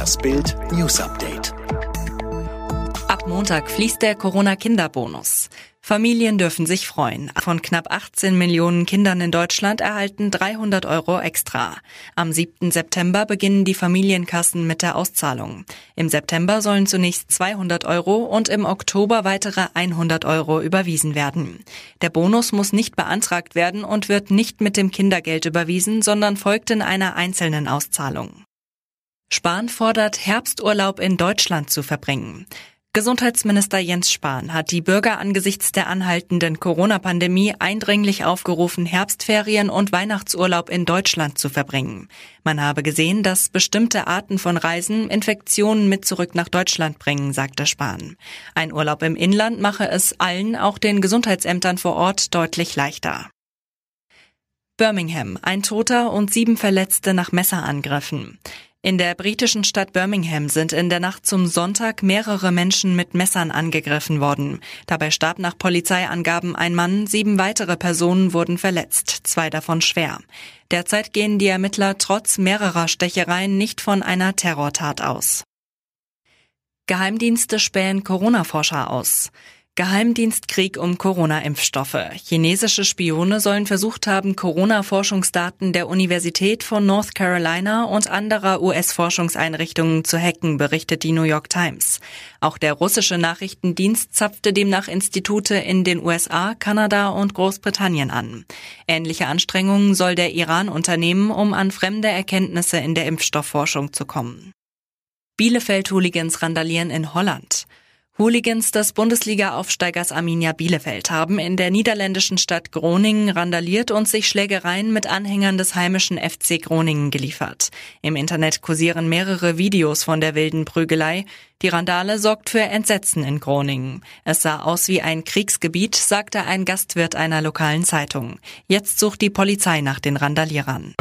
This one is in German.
Das Bild News Update. Ab Montag fließt der Corona-Kinderbonus. Familien dürfen sich freuen. Von knapp 18 Millionen Kindern in Deutschland erhalten 300 Euro extra. Am 7. September beginnen die Familienkassen mit der Auszahlung. Im September sollen zunächst 200 Euro und im Oktober weitere 100 Euro überwiesen werden. Der Bonus muss nicht beantragt werden und wird nicht mit dem Kindergeld überwiesen, sondern folgt in einer einzelnen Auszahlung. Spahn fordert, Herbsturlaub in Deutschland zu verbringen. Gesundheitsminister Jens Spahn hat die Bürger angesichts der anhaltenden Corona-Pandemie eindringlich aufgerufen, Herbstferien und Weihnachtsurlaub in Deutschland zu verbringen. Man habe gesehen, dass bestimmte Arten von Reisen Infektionen mit zurück nach Deutschland bringen, sagte Spahn. Ein Urlaub im Inland mache es allen, auch den Gesundheitsämtern vor Ort, deutlich leichter. Birmingham, ein Toter und sieben Verletzte nach Messerangriffen. In der britischen Stadt Birmingham sind in der Nacht zum Sonntag mehrere Menschen mit Messern angegriffen worden. Dabei starb nach Polizeiangaben ein Mann, sieben weitere Personen wurden verletzt, zwei davon schwer. Derzeit gehen die Ermittler trotz mehrerer Stechereien nicht von einer Terrortat aus. Geheimdienste spähen Corona-Forscher aus. Geheimdienstkrieg um Corona-Impfstoffe. Chinesische Spione sollen versucht haben, Corona-Forschungsdaten der Universität von North Carolina und anderer US-Forschungseinrichtungen zu hacken, berichtet die New York Times. Auch der russische Nachrichtendienst zapfte demnach Institute in den USA, Kanada und Großbritannien an. Ähnliche Anstrengungen soll der Iran unternehmen, um an fremde Erkenntnisse in der Impfstoffforschung zu kommen. Bielefeld-Hooligans randalieren in Holland. Hooligans des Bundesliga-Aufsteigers Arminia Bielefeld haben in der niederländischen Stadt Groningen randaliert und sich Schlägereien mit Anhängern des heimischen FC Groningen geliefert. Im Internet kursieren mehrere Videos von der wilden Prügelei. Die Randale sorgt für Entsetzen in Groningen. Es sah aus wie ein Kriegsgebiet, sagte ein Gastwirt einer lokalen Zeitung. Jetzt sucht die Polizei nach den Randalierern.